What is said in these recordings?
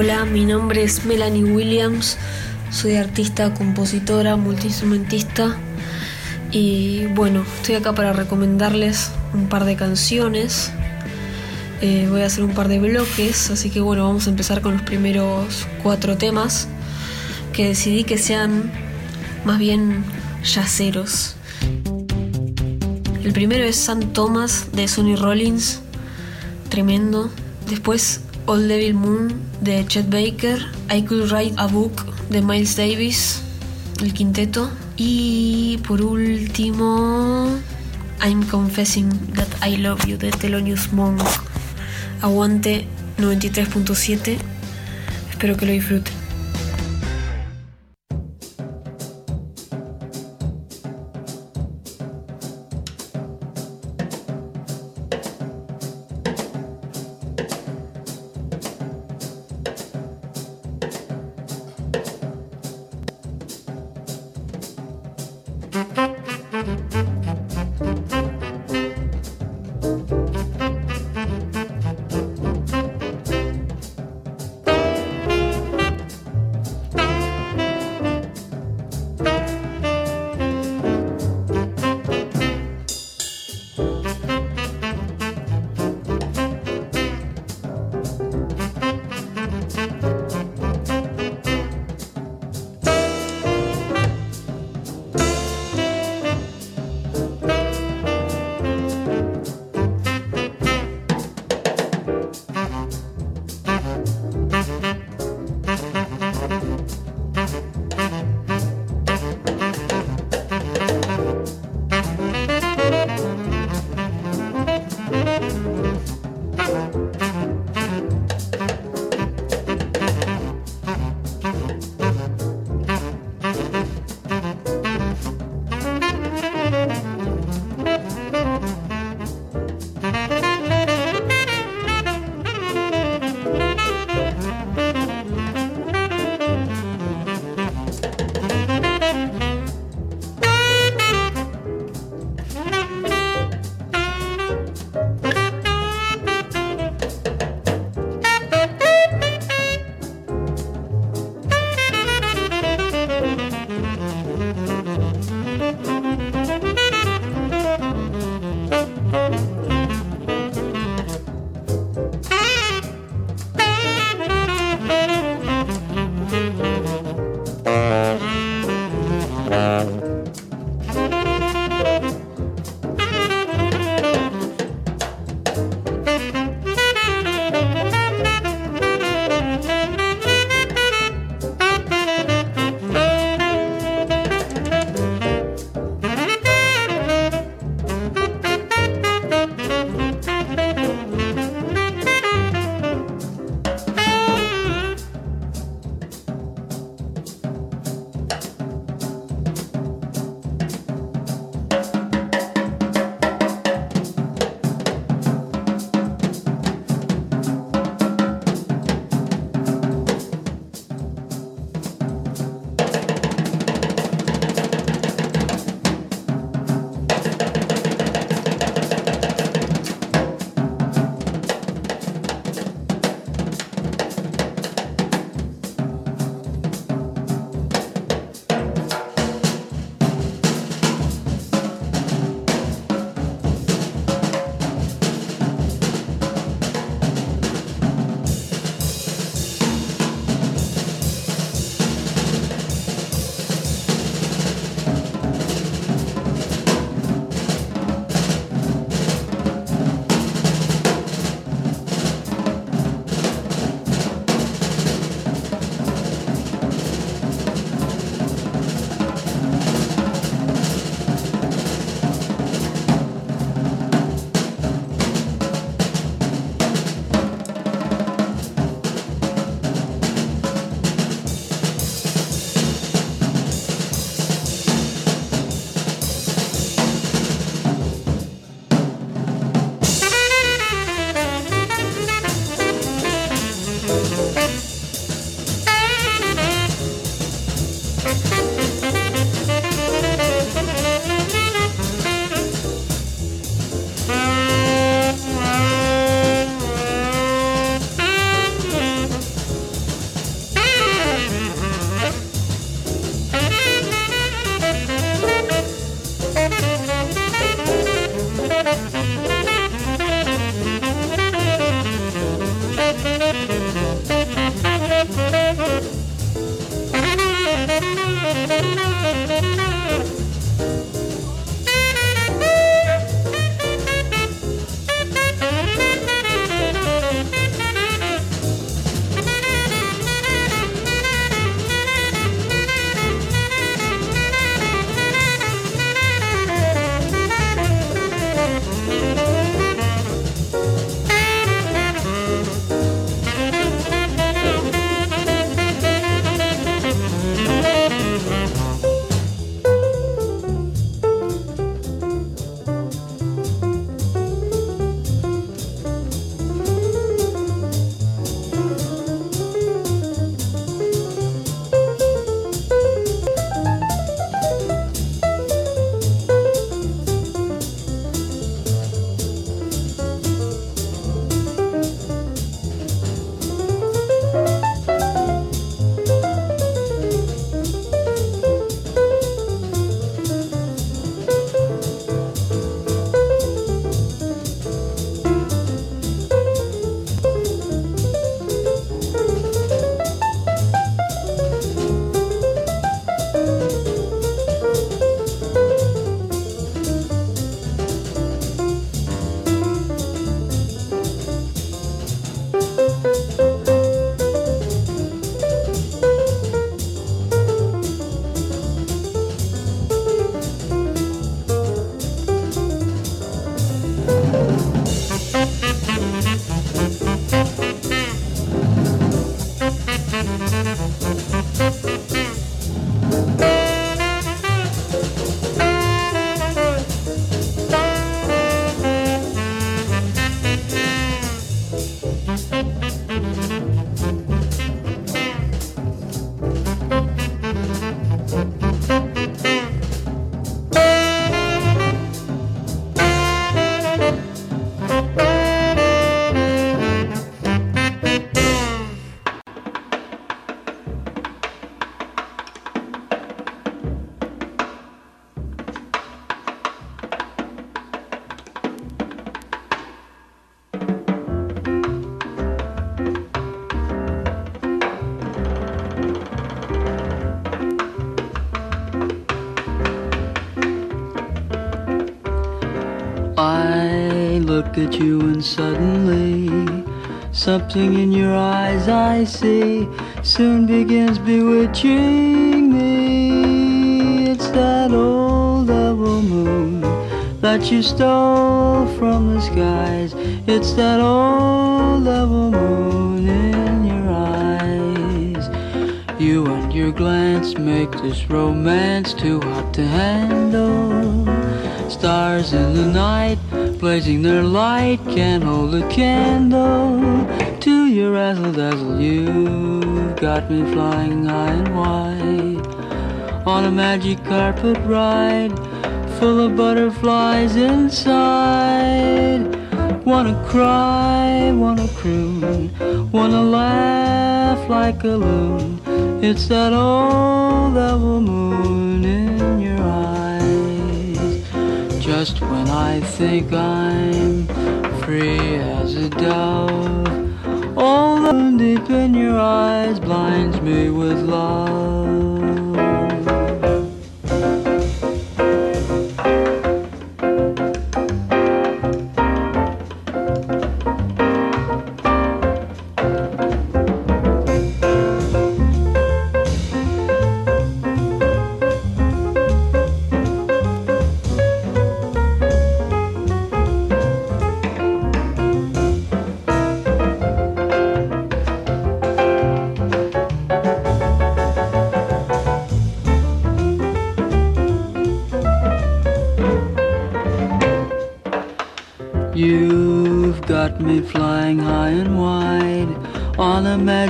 Hola, mi nombre es Melanie Williams, soy artista, compositora, multiinstrumentista y bueno, estoy acá para recomendarles un par de canciones. Eh, voy a hacer un par de bloques, así que bueno, vamos a empezar con los primeros cuatro temas que decidí que sean más bien yaceros. El primero es San Thomas de Sonny Rollins, tremendo. Después Old Devil Moon de Chet Baker, I Could Write a Book de Miles Davis, el quinteto. Y por último, I'm Confessing That I Love You de Thelonious Monk. Aguante 93.7. Espero que lo disfruten. Suddenly something in your eyes I see soon begins bewitching me. It's that old double moon that you stole from the skies. It's that old double moon in your eyes. You and your glance make this romance too hot to handle. Stars in the night blazing their light can't hold a candle to your razzle dazzle. You've got me flying high and wide on a magic carpet ride full of butterflies inside. Wanna cry, wanna croon, wanna laugh like a loon. It's that old double moon just when I think I'm free as a dove. All the deep in your eyes blinds me with love.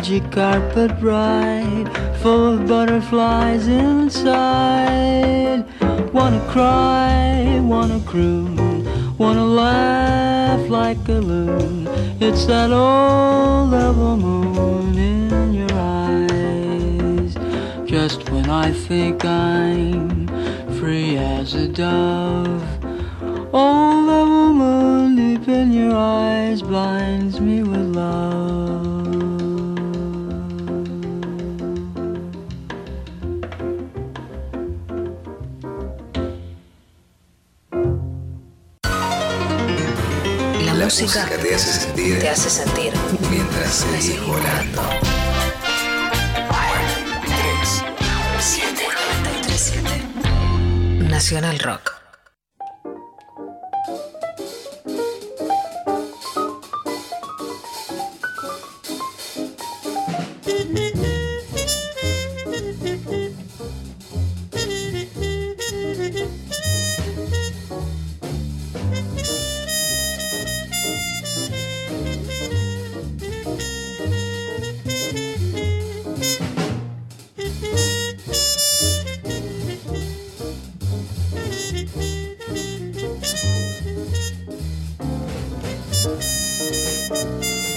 Magic carpet ride full of butterflies inside. Wanna cry, wanna croon, wanna laugh like a loon. It's that old level moon in your eyes. Just when I think I'm free as a dove, old level moon deep in your eyes sentir. Te hace sentir. Mientras seguís volando. 3, 7, 7. Nacional Rock. Thank you.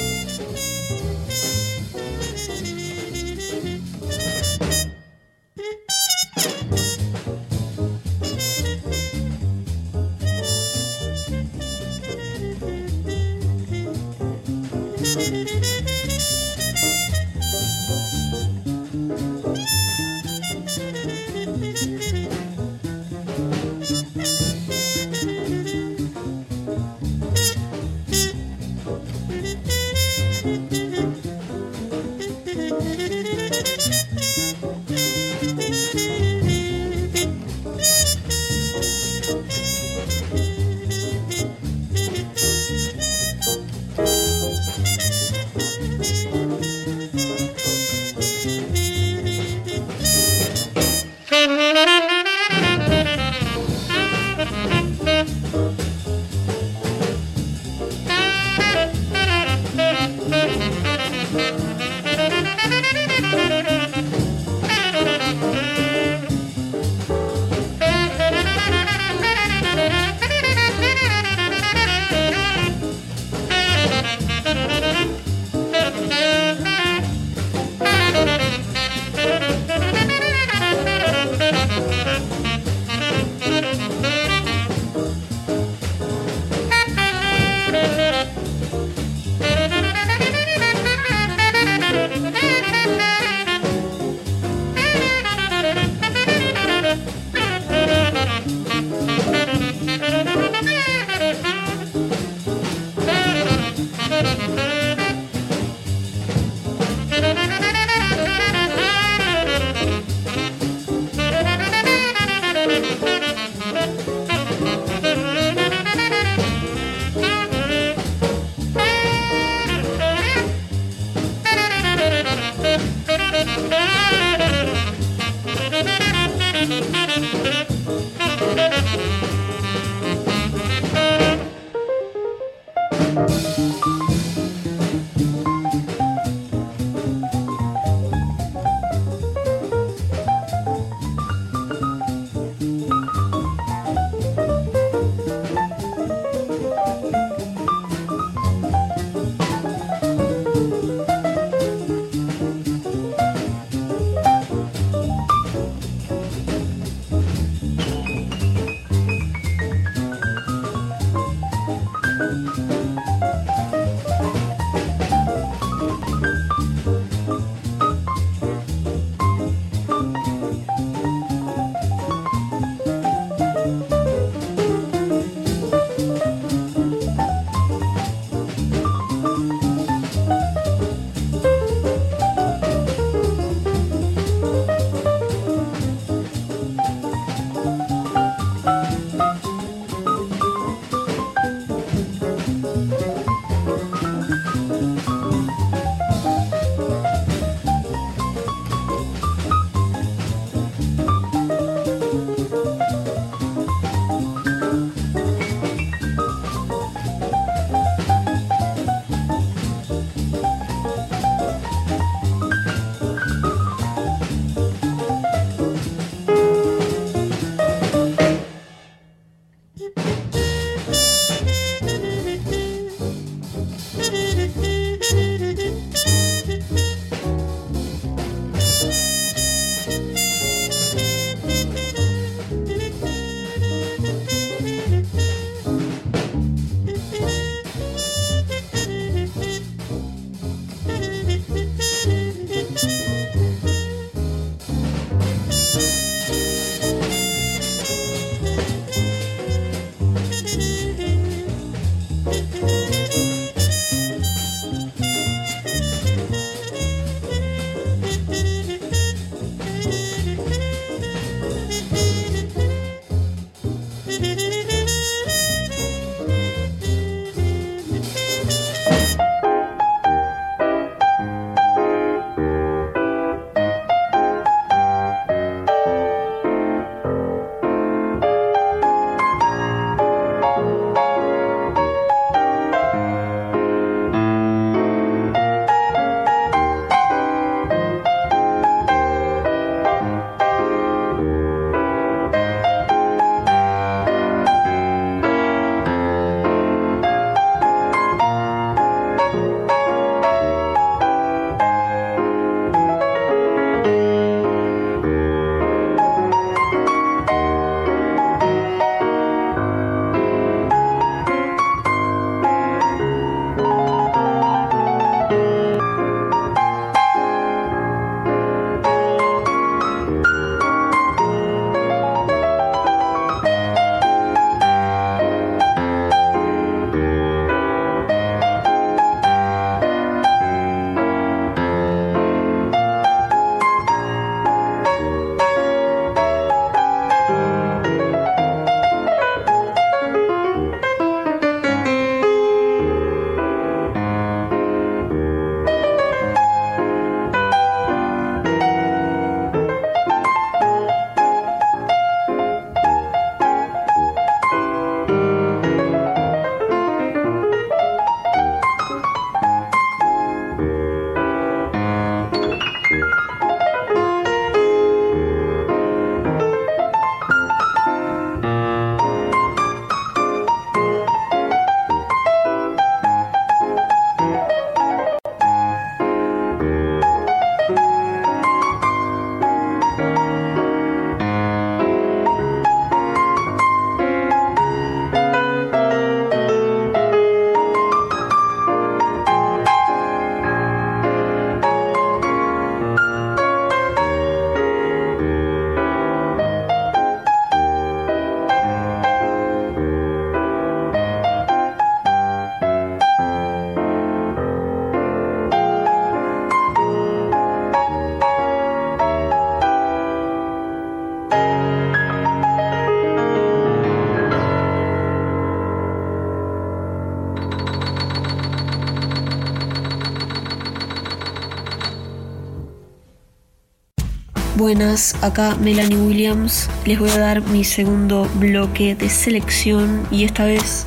Buenas, acá Melanie Williams. Les voy a dar mi segundo bloque de selección y esta vez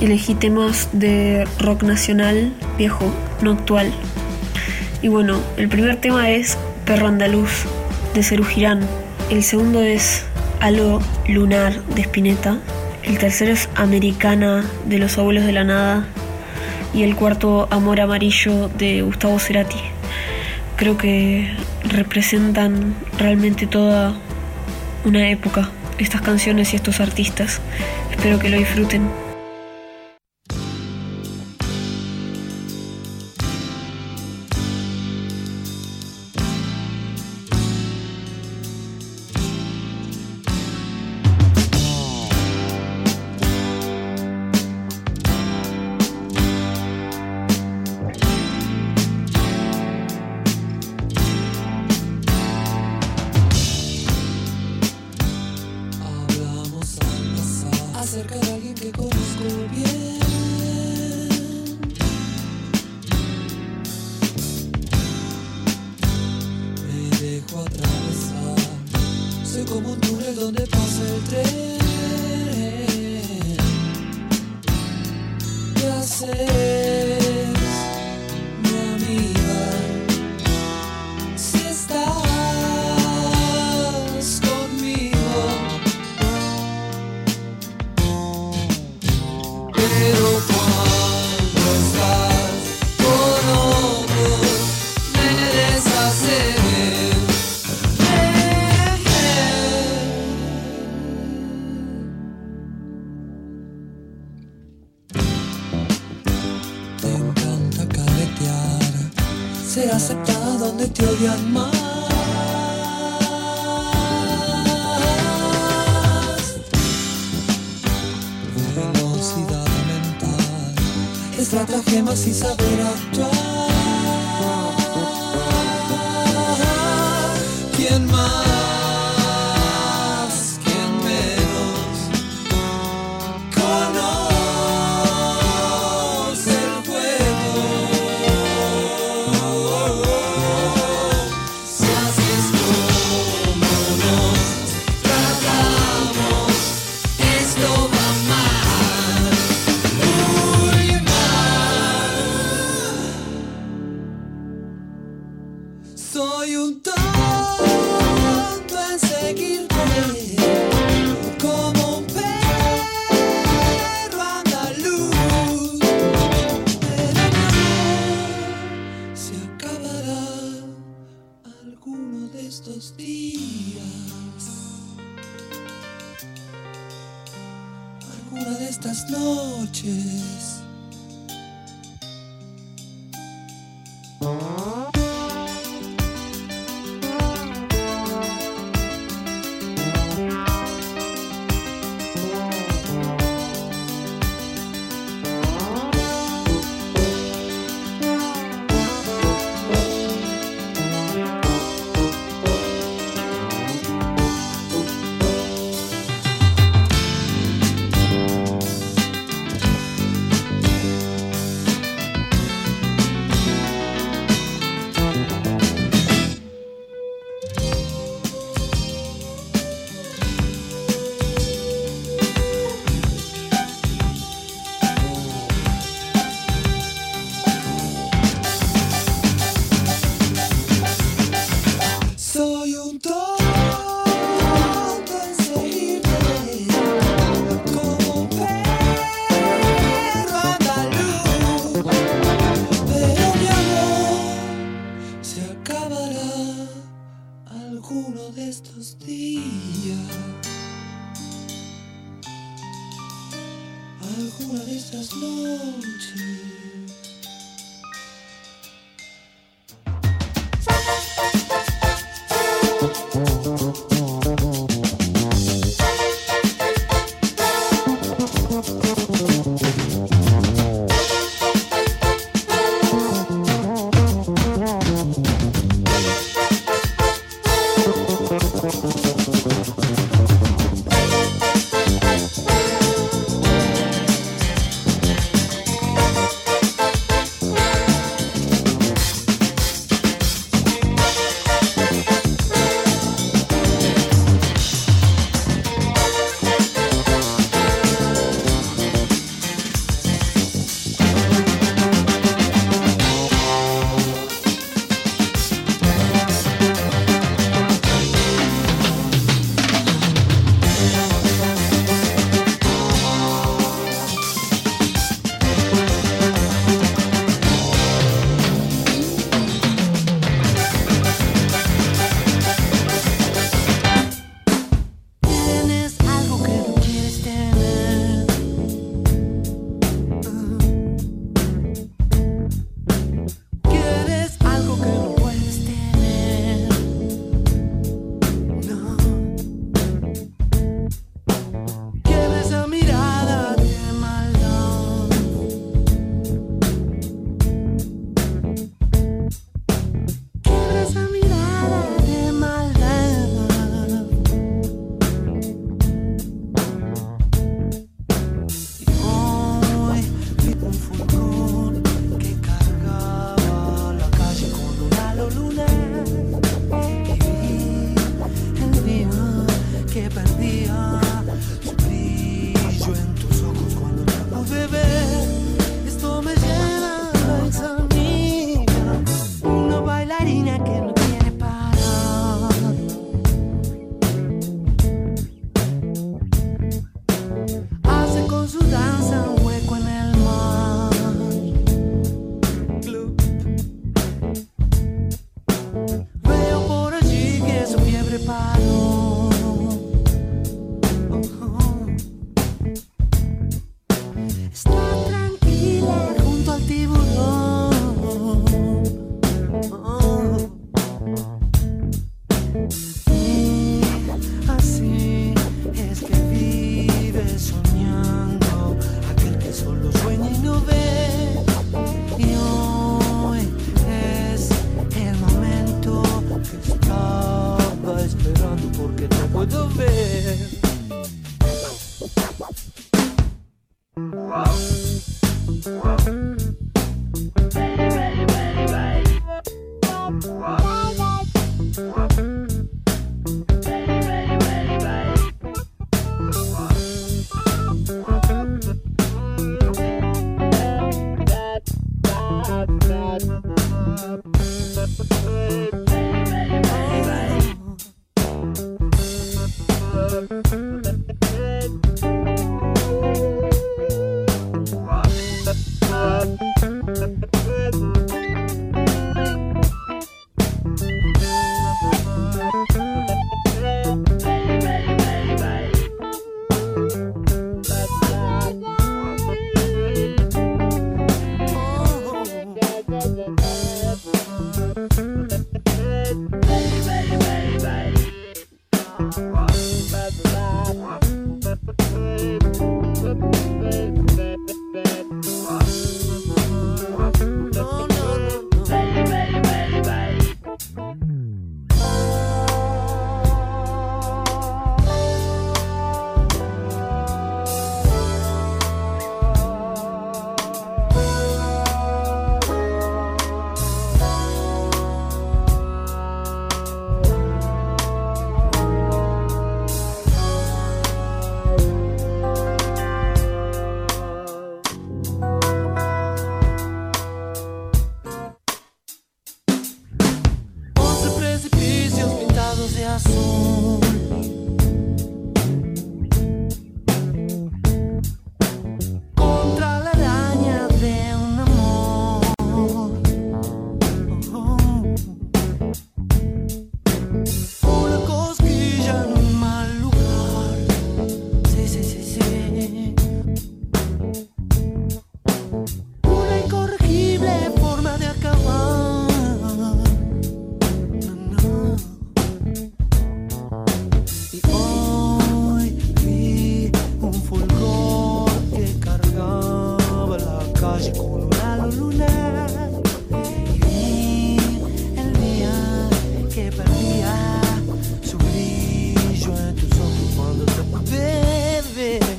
elegí temas de rock nacional viejo, no actual. Y bueno, el primer tema es Perro Andaluz de Cerú Girán. El segundo es Halo Lunar de Spinetta. El tercero es Americana de los Abuelos de la Nada. Y el cuarto Amor Amarillo de Gustavo Cerati. Creo que representan realmente toda una época, estas canciones y estos artistas. Espero que lo disfruten.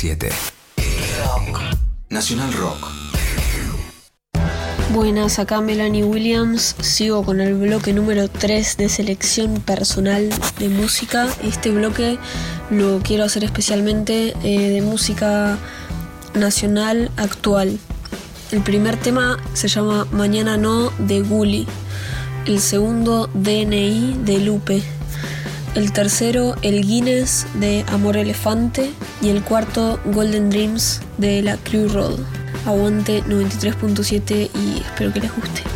7. Rock. Nacional Rock. Buenas, acá Melanie Williams. Sigo con el bloque número 3 de selección personal de música. Este bloque lo quiero hacer especialmente eh, de música nacional actual. El primer tema se llama Mañana No de Gully. El segundo DNI de Lupe el tercero el Guinness de Amor Elefante y el cuarto Golden Dreams de la Crew Road. Aguante 93.7 y espero que les guste.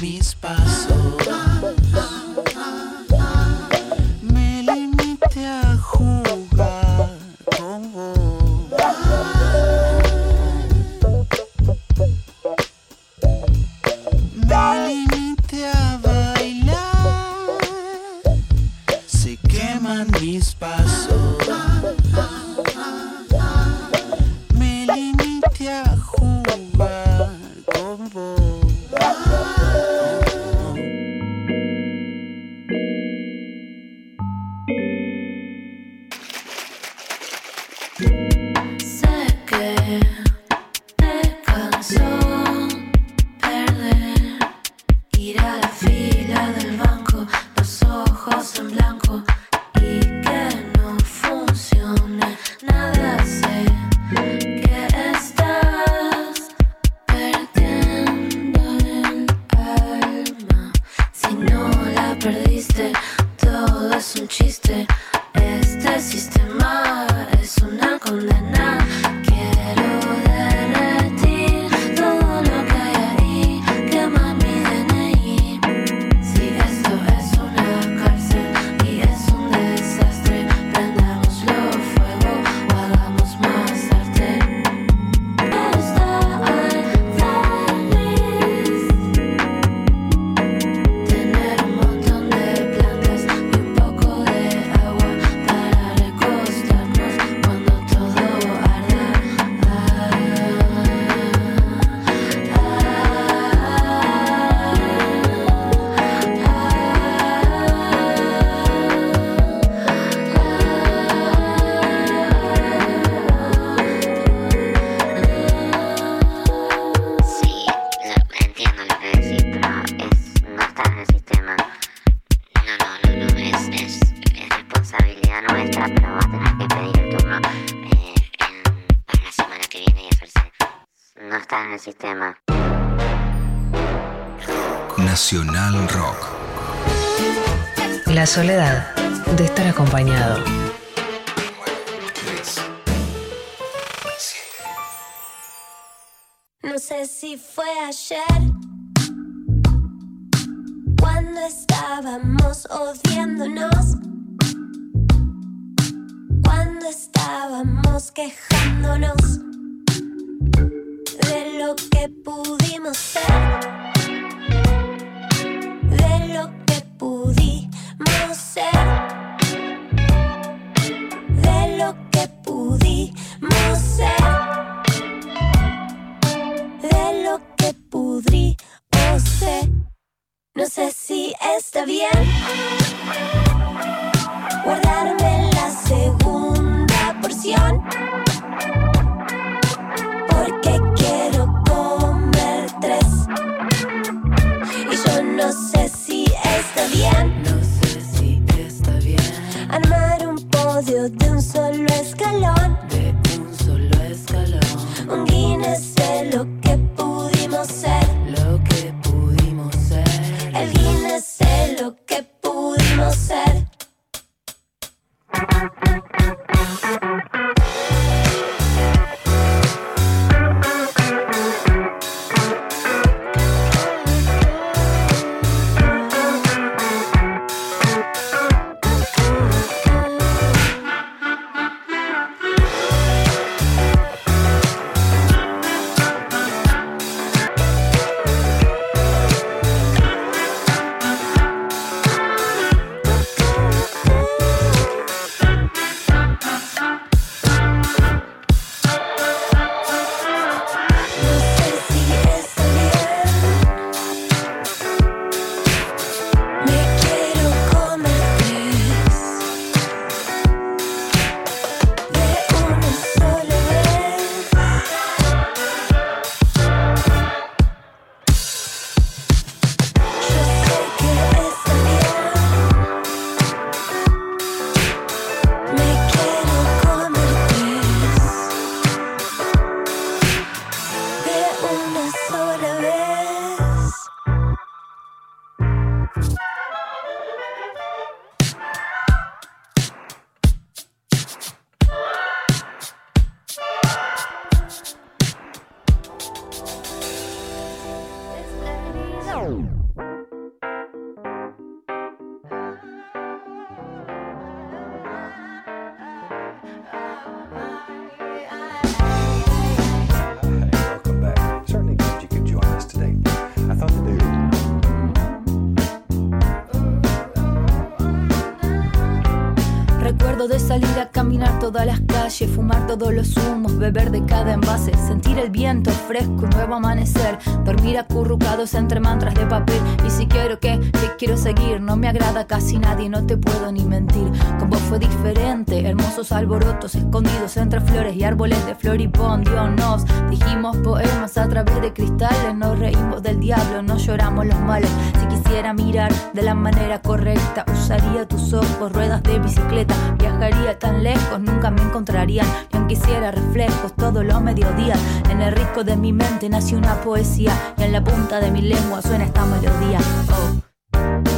me espaço. Soledad de estar acompañado. No sé si fue ayer cuando estábamos odiándonos, cuando estábamos quejándonos de lo que pudimos ser, pudimos ser, de lo que pudimos ser. No sé si está bien guardarme la segunda porción. Porque quiero comer tres. Y yo no sé si está bien. No sé si está bien. Armar un podio de un solo escalón. De un solo escalón. Un Guinness de lo que pudimos ser. Lo que pudimos ser. El Guinness de lo que pudimos ser. Todas las calles, fumar todos los humos, beber de cada envase, sentir el viento fresco y nuevo amanecer, dormir acurrucados entre mantras de papel. Y si quiero que, que quiero seguir, no me agrada casi nadie, no te puedo ni mentir. Con vos fue diferente, hermosos alborotos escondidos entre flores y árboles de floripondio. Nos dijimos poemas a través de cristales, nos reímos del diablo, no lloramos los males. Si quisiera mirar de la manera correcta, usaría tus ojos, ruedas de bicicleta, viajaría tan lejos, nunca me encontrarían. Y aunque hiciera todos los mediodías, en el risco de mi mente nació una poesía y en la punta de mi lengua suena esta melodía. Oh.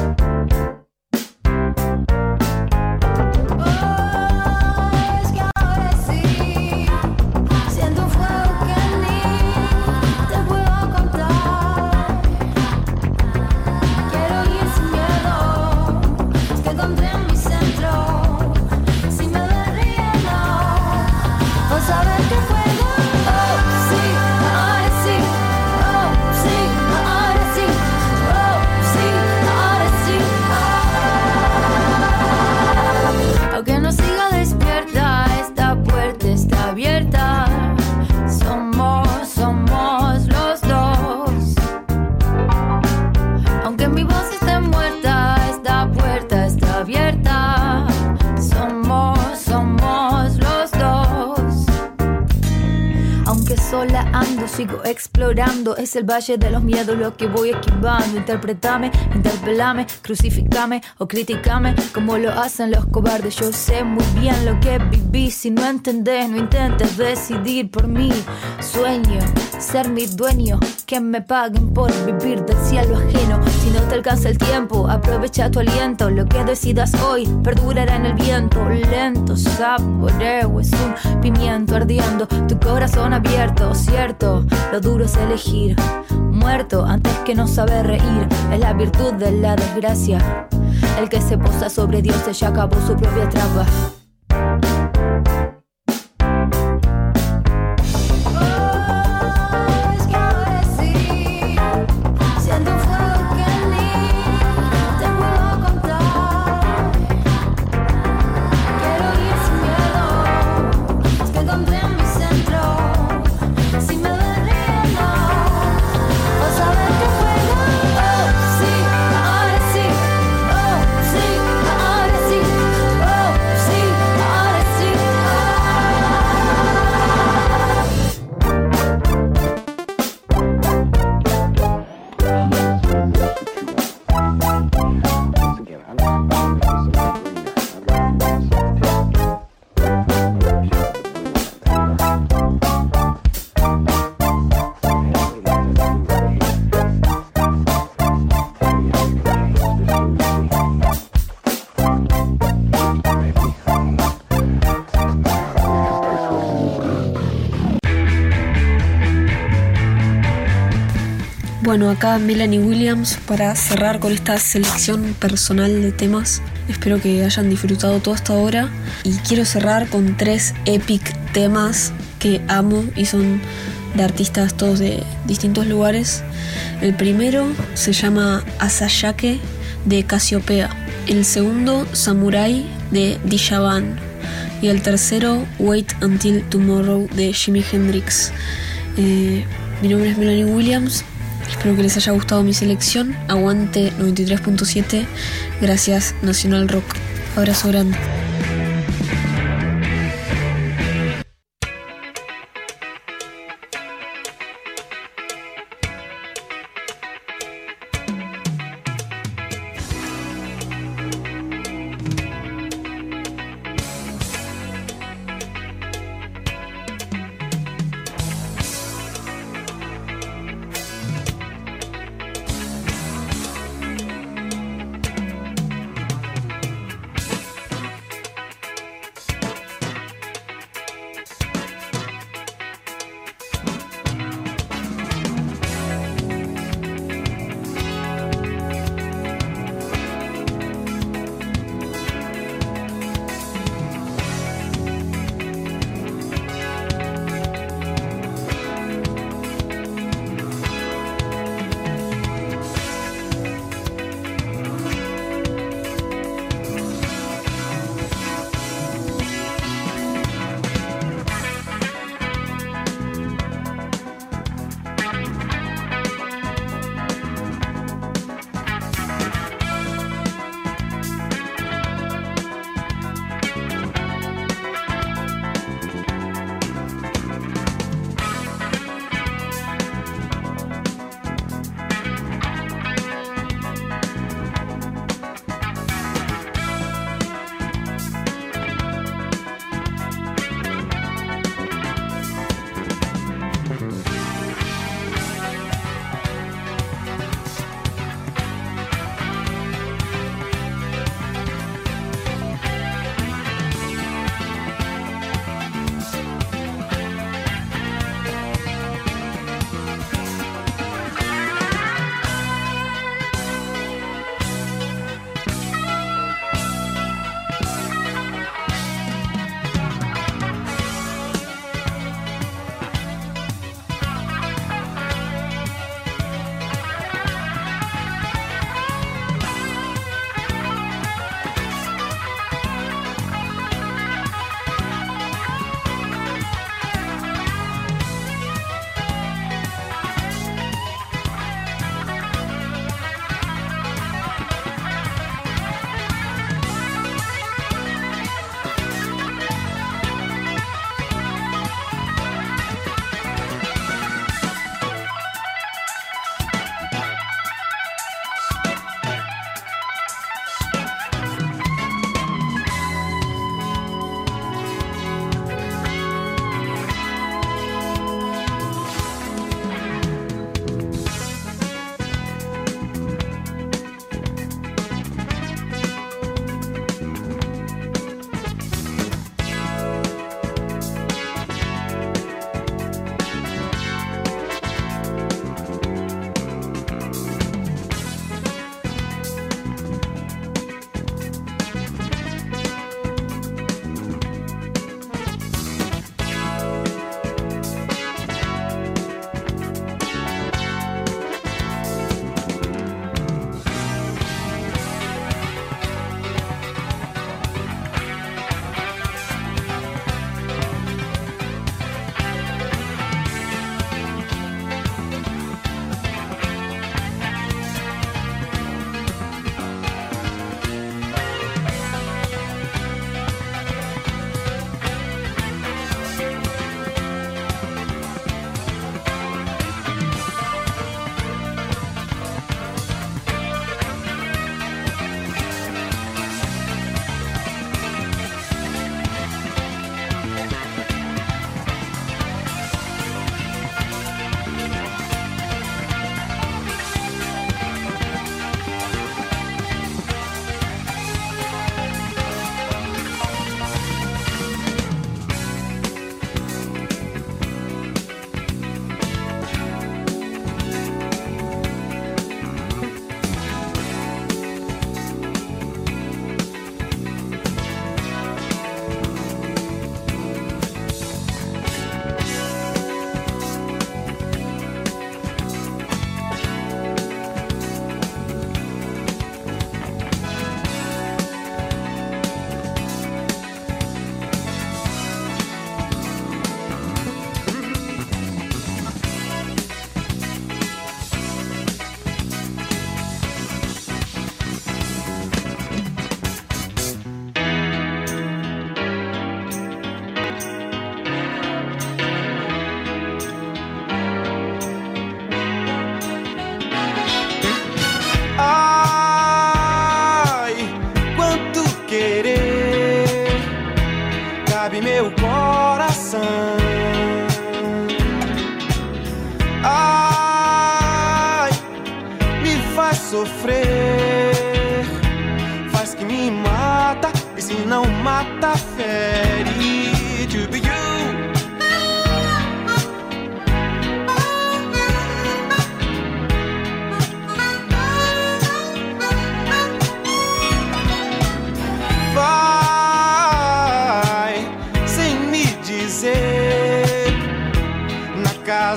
Sigo explorando. Es el valle de los miedos lo que voy esquivando. Interpretame, interpelame, crucificame o criticame como lo hacen los cobardes. Yo sé muy bien lo que viví. Si no entendés, no intentes decidir por mí. Sueño ser mi dueño, que me paguen por vivir del cielo ajeno. No te alcanza el tiempo, aprovecha tu aliento. Lo que decidas hoy perdurará en el viento. Lento, saboreo, es un pimiento ardiendo. Tu corazón abierto, cierto. Lo duro es elegir. Muerto antes que no saber reír. Es la virtud de la desgracia. El que se posa sobre Dios ya acabó su propia trampa. Bueno, acá Melanie Williams para cerrar con esta selección personal de temas. Espero que hayan disfrutado todo hasta ahora. Y quiero cerrar con tres epic temas que amo y son de artistas todos de distintos lugares. El primero se llama Asayake de Casiopea. El segundo, Samurai de Dishavan. Y el tercero, Wait Until Tomorrow de Jimi Hendrix. Eh, mi nombre es Melanie Williams Espero que les haya gustado mi selección. Aguante 93.7. Gracias Nacional Rock. Abrazo grande.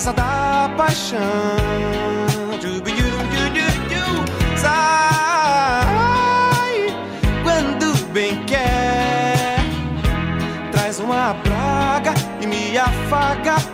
brasa da paixão. Sai quando bem quer, traz uma praga e me afaga.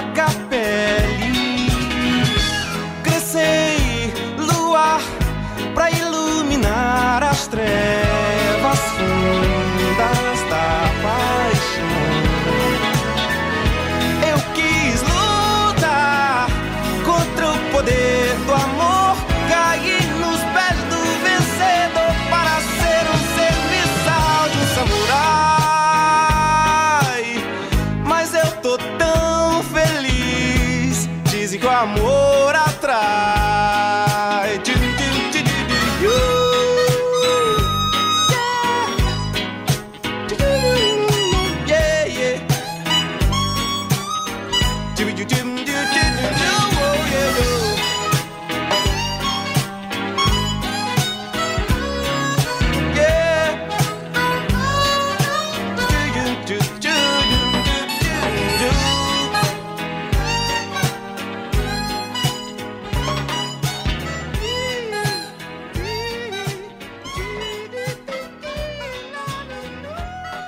I got